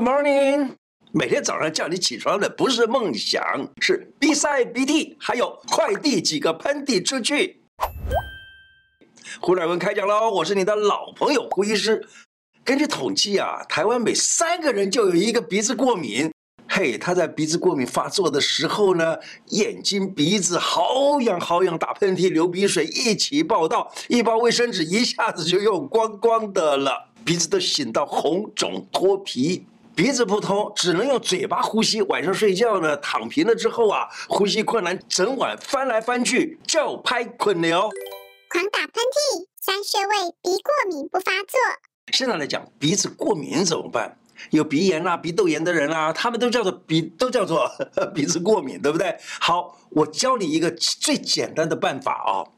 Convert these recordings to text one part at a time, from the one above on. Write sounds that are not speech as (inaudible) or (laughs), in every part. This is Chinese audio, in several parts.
Good morning。每天早上叫你起床的不是梦想，是鼻塞、鼻涕，还有快递几个喷嚏出去。胡乃文开讲喽！我是你的老朋友胡医师。根据统计啊，台湾每三个人就有一个鼻子过敏。嘿，他在鼻子过敏发作的时候呢，眼睛、鼻子好痒好痒，打喷嚏、流鼻水一起报到，一包卫生纸一下子就用光光的了，鼻子都醒到红肿脱皮。鼻子不通，只能用嘴巴呼吸。晚上睡觉呢，躺平了之后啊，呼吸困难，整晚翻来翻去叫拍困了。狂打喷嚏，三穴位鼻过敏不发作。现在来讲，鼻子过敏怎么办？有鼻炎啊、鼻窦炎的人啊，他们都叫做鼻，都叫做 (laughs) 鼻子过敏，对不对？好，我教你一个最简单的办法啊、哦。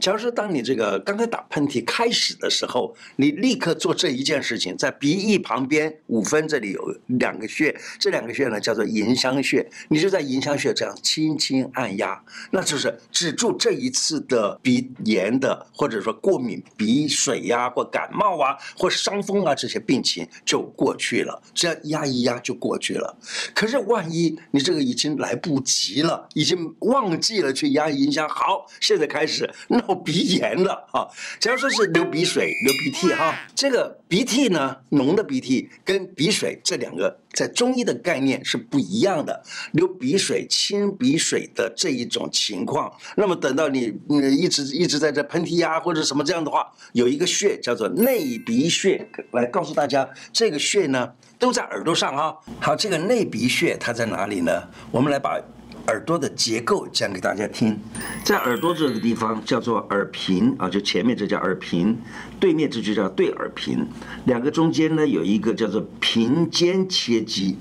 假如说，当你这个刚刚打喷嚏开始的时候，你立刻做这一件事情，在鼻翼旁边五分这里有两个穴，这两个穴呢叫做迎香穴，你就在迎香穴这样轻轻按压，那就是止住这一次的鼻炎的，或者说过敏鼻水呀、或感冒啊，或伤风啊这些病情就过去了，只要压一压就过去了。可是万一你这个已经来不及了，已经忘记了去压迎香，好，现在开始。(laughs) 闹鼻炎了啊！假如说是流鼻水、流鼻涕哈，这个鼻涕呢，浓的鼻涕跟鼻水这两个在中医的概念是不一样的。流鼻水、清鼻水的这一种情况，那么等到你嗯一直一直在这喷嚏呀或者什么这样的话，有一个穴叫做内鼻穴，来告诉大家，这个穴呢都在耳朵上啊。好，这个内鼻穴它在哪里呢？我们来把。耳朵的结构讲给大家听，在耳朵这个地方叫做耳屏啊，就前面这叫耳屏，对面这就叫对耳屏，两个中间呢有一个叫做屏间切迹。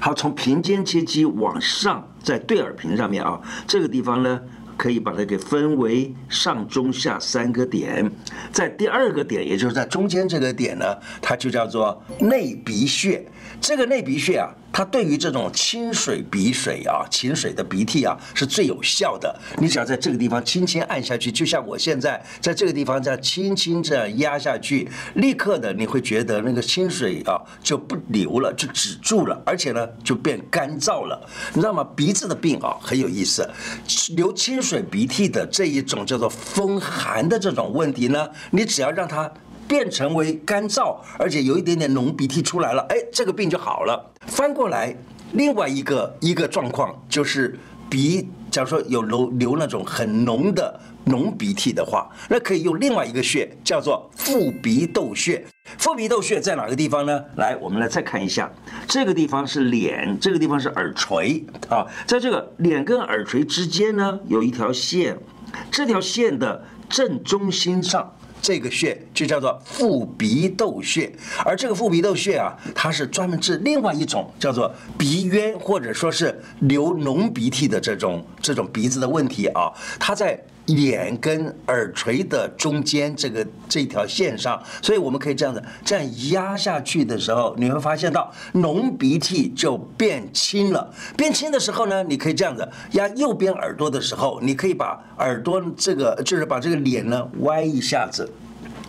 好，从屏间切迹往上，在对耳屏上面啊，这个地方呢可以把它给分为上中下三个点，在第二个点，也就是在中间这个点呢，它就叫做内鼻穴。这个内鼻穴啊。它对于这种清水鼻水啊、清水的鼻涕啊，是最有效的。你只要在这个地方轻轻按下去，就像我现在在这个地方这样轻轻这样压下去，立刻的你会觉得那个清水啊就不流了，就止住了，而且呢就变干燥了。你知道吗？鼻子的病啊很有意思，流清水鼻涕的这一种叫做风寒的这种问题呢，你只要让它。变成为干燥，而且有一点点浓鼻涕出来了，哎，这个病就好了。翻过来，另外一个一个状况就是鼻，假如说有流流那种很浓的浓鼻涕的话，那可以用另外一个穴，叫做腹鼻窦穴。腹鼻窦穴在哪个地方呢？来，我们来再看一下，这个地方是脸，这个地方是耳垂啊，在这个脸跟耳垂之间呢，有一条线，这条线的正中心上。这个穴就叫做腹鼻窦穴，而这个腹鼻窦穴啊，它是专门治另外一种叫做鼻渊或者说是流脓鼻涕的这种这种鼻子的问题啊，它在。脸跟耳垂的中间这个这条线上，所以我们可以这样子，这样压下去的时候，你会发现到浓鼻涕就变轻了。变轻的时候呢，你可以这样子压右边耳朵的时候，你可以把耳朵这个就是把这个脸呢歪一下子。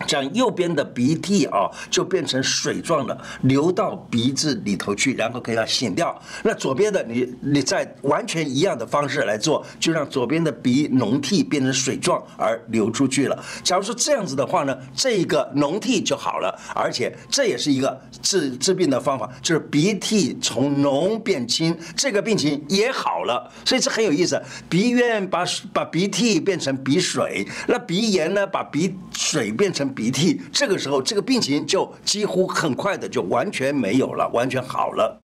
这样右边的鼻涕啊，就变成水状的，流到鼻子里头去，然后可以让它擤掉。那左边的你，你再完全一样的方式来做，就让左边的鼻脓涕变成水状而流出去了。假如说这样子的话呢，这一个脓涕就好了，而且这也是一个治治病的方法，就是鼻涕从脓变清，这个病情也好了。所以这很有意思，鼻渊把把鼻涕变成鼻水，那鼻炎呢，把鼻水变成。鼻涕，这个时候这个病情就几乎很快的就完全没有了，完全好了。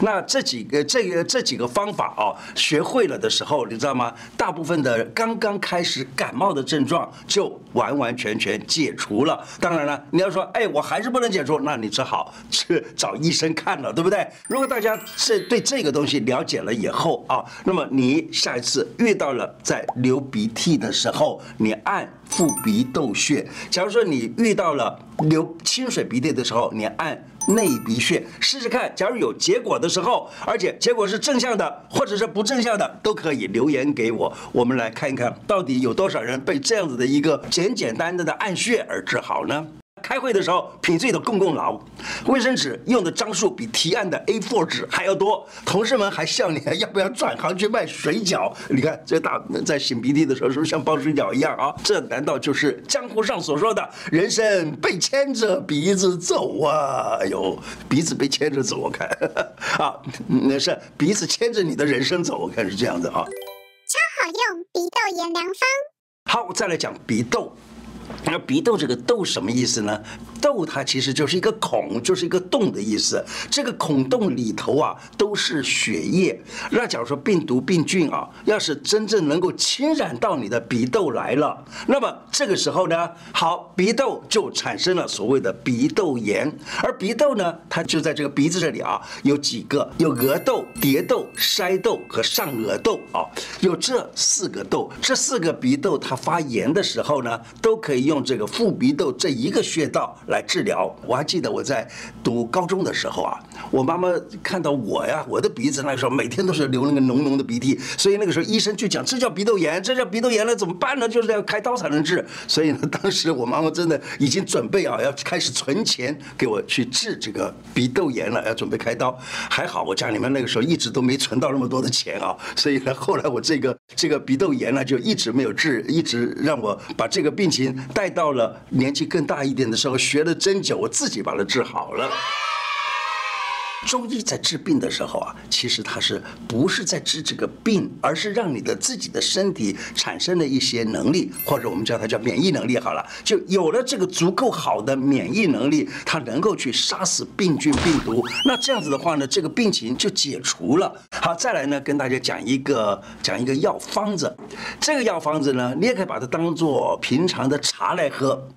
那这几个这个这几个方法啊，学会了的时候，你知道吗？大部分的刚刚开始感冒的症状就完完全全解除了。当然了，你要说，哎，我还是不能解除，那你只好去找医生看了，对不对？如果大家是对这个东西了解了以后啊，那么你下一次遇到了在流鼻涕的时候，你按腹鼻窦穴；假如说你遇到了流清水鼻涕的时候，你按。内鼻穴试试看，假如有结果的时候，而且结果是正向的，或者是不正向的，都可以留言给我，我们来看一看到底有多少人被这样子的一个简简单单的按穴而治好呢？开会的时候品质都公共劳，卫生纸用的张数比提案的 A4 纸还要多，同事们还笑你要不要转行去卖水饺？你看这大在擤鼻涕的时候是不是像包水饺一样啊？这难道就是江湖上所说的人生被牵着鼻子走啊？哎呦，鼻子被牵着走，我看 (laughs) 啊，那是鼻子牵着你的人生走，我看是这样子啊。超好用鼻窦炎良方。好，再来讲鼻窦。那鼻窦这个窦什么意思呢？窦它其实就是一个孔，就是一个洞的意思。这个孔洞里头啊，都是血液。那假如说病毒病菌啊，要是真正能够侵染到你的鼻窦来了，那么这个时候呢，好，鼻窦就产生了所谓的鼻窦炎。而鼻窦呢，它就在这个鼻子这里啊，有几个，有额窦、蝶窦、筛窦和上额窦啊，有这四个窦。这四个鼻窦它发炎的时候呢，都可以以用这个副鼻窦这一个穴道。来治疗。我还记得我在读高中的时候啊，我妈妈看到我呀，我的鼻子那个时候每天都是流那个浓浓的鼻涕，所以那个时候医生就讲，这叫鼻窦炎，这叫鼻窦炎了，怎么办呢？就是要开刀才能治。所以呢，当时我妈妈真的已经准备啊，要开始存钱给我去治这个鼻窦炎了，要准备开刀。还好我家里面那个时候一直都没存到那么多的钱啊，所以呢，后来我这个这个鼻窦炎呢就一直没有治，一直让我把这个病情带到了年纪更大一点的时候学。了针灸，我自己把它治好了。中医在治病的时候啊，其实它是不是在治这个病，而是让你的自己的身体产生了一些能力，或者我们叫它叫免疫能力。好了，就有了这个足够好的免疫能力，它能够去杀死病菌病毒。那这样子的话呢，这个病情就解除了。好，再来呢，跟大家讲一个讲一个药方子。这个药方子呢，你也可以把它当做平常的茶来喝。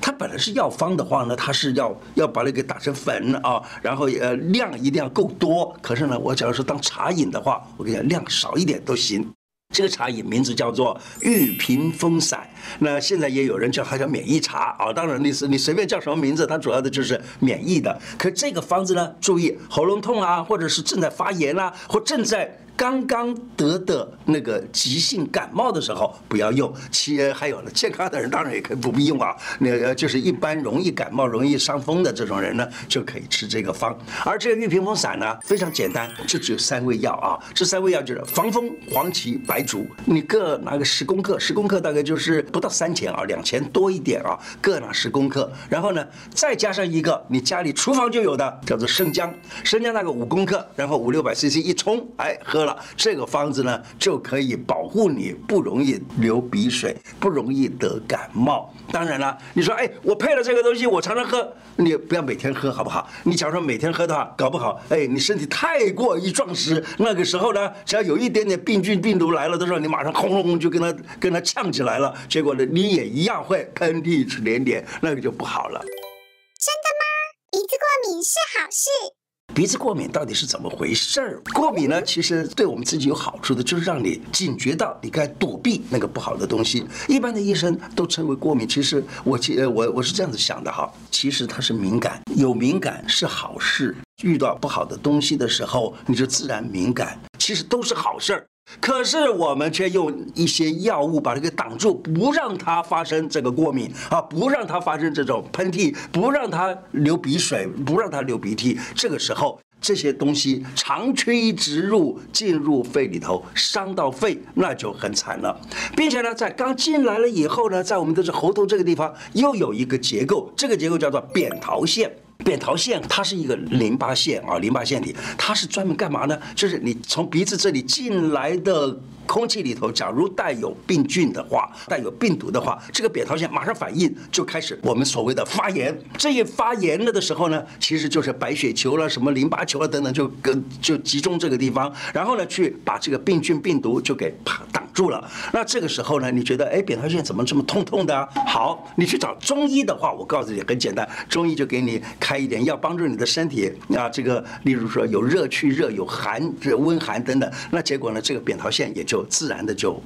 它本来是药方的话呢，它是要要把那个打成粉啊，然后呃量一定要够多。可是呢，我假如说当茶饮的话，我跟你讲量少一点都行。这个茶饮名字叫做玉屏风散，那现在也有人叫它叫免疫茶啊。当然你是你随便叫什么名字，它主要的就是免疫的。可这个方子呢，注意喉咙痛啊，或者是正在发炎啊，或正在。刚刚得的那个急性感冒的时候不要用，其还有呢，健康的人当然也可以不必用啊。那个就是一般容易感冒、容易伤风的这种人呢，就可以吃这个方。而这个玉屏风散呢，非常简单，就只有三味药啊。这三味药就是防风、黄芪、白术，你各拿个十公克，十公克大概就是不到三钱啊，两钱多一点啊，各拿十公克。然后呢，再加上一个你家里厨房就有的，叫做生姜，生姜那个五公克，然后五六百 CC 一冲，哎，喝。这个方子呢，就可以保护你不容易流鼻水，不容易得感冒。当然了，你说，哎，我配了这个东西，我常常喝，你不要每天喝，好不好？你假如说每天喝的话，搞不好，哎，你身体太过于壮实，那个时候呢，只要有一点点病菌病毒来了的时候，你马上轰隆就跟他跟他呛起来了，结果呢，你也一样会喷嚏连连，那个就不好了。真的吗？鼻子过敏是好事。鼻子过敏到底是怎么回事儿？过敏呢，其实对我们自己有好处的，就是让你警觉到你该躲避那个不好的东西。一般的医生都称为过敏，其实我其呃我我是这样子想的哈，其实它是敏感，有敏感是好事。遇到不好的东西的时候，你就自然敏感，其实都是好事儿。可是我们却用一些药物把它给挡住，不让它发生这个过敏啊，不让它发生这种喷嚏，不让它流鼻水，不让它流鼻涕。这个时候，这些东西长驱直入，进入肺里头，伤到肺，那就很惨了。并且呢，在刚进来了以后呢，在我们的这喉头这个地方又有一个结构，这个结构叫做扁桃腺。扁桃腺它是一个淋巴腺啊，淋巴腺体，它是专门干嘛呢？就是你从鼻子这里进来的空气里头，假如带有病菌的话，带有病毒的话，这个扁桃腺马上反应，就开始我们所谓的发炎。这一发炎了的时候呢，其实就是白血球了、什么淋巴球了等等，就跟就集中这个地方，然后呢，去把这个病菌病毒就给挡住了。那这个时候呢，你觉得哎，扁桃腺怎么这么痛痛的啊？好，你去找中医的话，我告诉你很简单，中医就给你开一点药，帮助你的身体啊，这个例如说有热去热，有寒这温寒等等。那结果呢，这个扁桃腺也就。就自然的就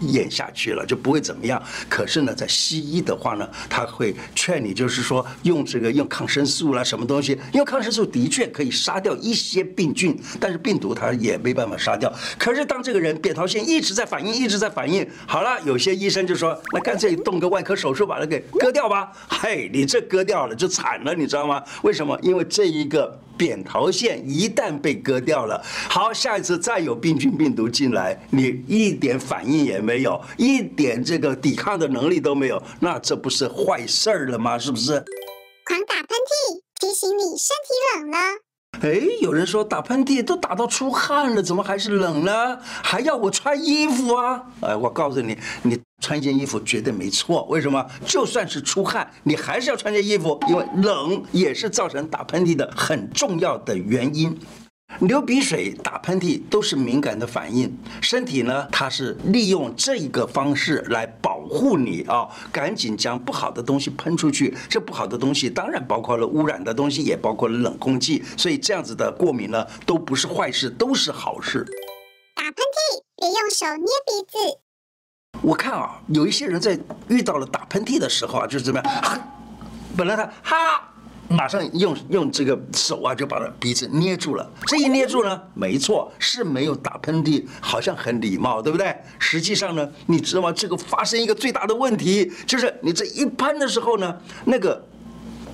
演下去了，就不会怎么样。可是呢，在西医的话呢，他会劝你，就是说用这个用抗生素啦，什么东西？用抗生素的确可以杀掉一些病菌，但是病毒它也没办法杀掉。可是当这个人扁桃腺一直在反应，一直在反应，好了，有些医生就说，那干脆动个外科手术把它给割掉吧。嘿，你这割掉了就惨了，你知道吗？为什么？因为这一个。扁桃腺一旦被割掉了，好，下一次再有病菌病毒进来，你一点反应也没有，一点这个抵抗的能力都没有，那这不是坏事儿了吗？是不是？狂打喷嚏，提醒你身体冷了。哎，有人说打喷嚏都打到出汗了，怎么还是冷呢？还要我穿衣服啊？哎，我告诉你，你。穿一件衣服绝对没错，为什么？就算是出汗，你还是要穿件衣服，因为冷也是造成打喷嚏的很重要的原因。流鼻水、打喷嚏都是敏感的反应，身体呢，它是利用这一个方式来保护你啊，赶紧将不好的东西喷出去。这不好的东西当然包括了污染的东西，也包括了冷空气，所以这样子的过敏呢，都不是坏事，都是好事。打喷嚏别用手捏鼻子。我看啊，有一些人在遇到了打喷嚏的时候啊，就是怎么样？啊，本来他哈，马上用用这个手啊，就把他鼻子捏住了。这一捏住呢，没错，是没有打喷嚏，好像很礼貌，对不对？实际上呢，你知道吗？这个发生一个最大的问题，就是你这一喷的时候呢，那个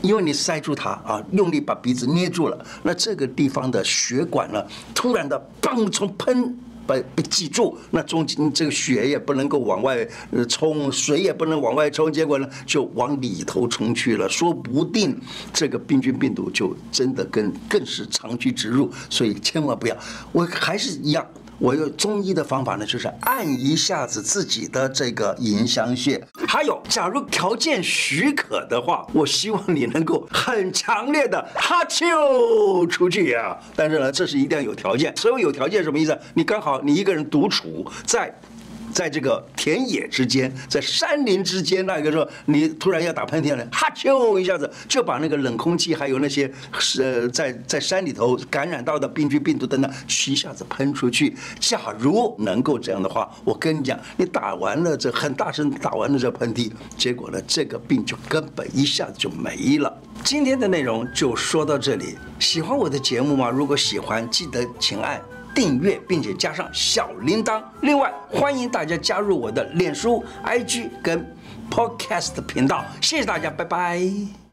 因为你塞住它啊，用力把鼻子捏住了，那这个地方的血管呢，突然的嘣从喷。被被挤住，那中间这个血也不能够往外呃冲，水也不能往外冲，结果呢就往里头冲去了，说不定这个病菌病毒就真的跟更是长驱直入，所以千万不要，我还是一样。我用中医的方法呢，就是按一下子自己的这个迎香穴。还有，假如条件许可的话，我希望你能够很强烈的哈啾出去呀。但是呢，这是一定要有条件。所谓有条件什么意思？你刚好你一个人独处在。在这个田野之间，在山林之间，那个时候你突然要打喷嚏了，哈啾一下子就把那个冷空气，还有那些呃在在山里头感染到的病菌、病毒等等，一下子喷出去。假如能够这样的话，我跟你讲，你打完了这很大声打完了这喷嚏，结果呢，这个病就根本一下子就没了。今天的内容就说到这里，喜欢我的节目吗？如果喜欢，记得请按。订阅并且加上小铃铛。另外，欢迎大家加入我的脸书、IG 跟 Podcast 频道。谢谢大家，拜拜。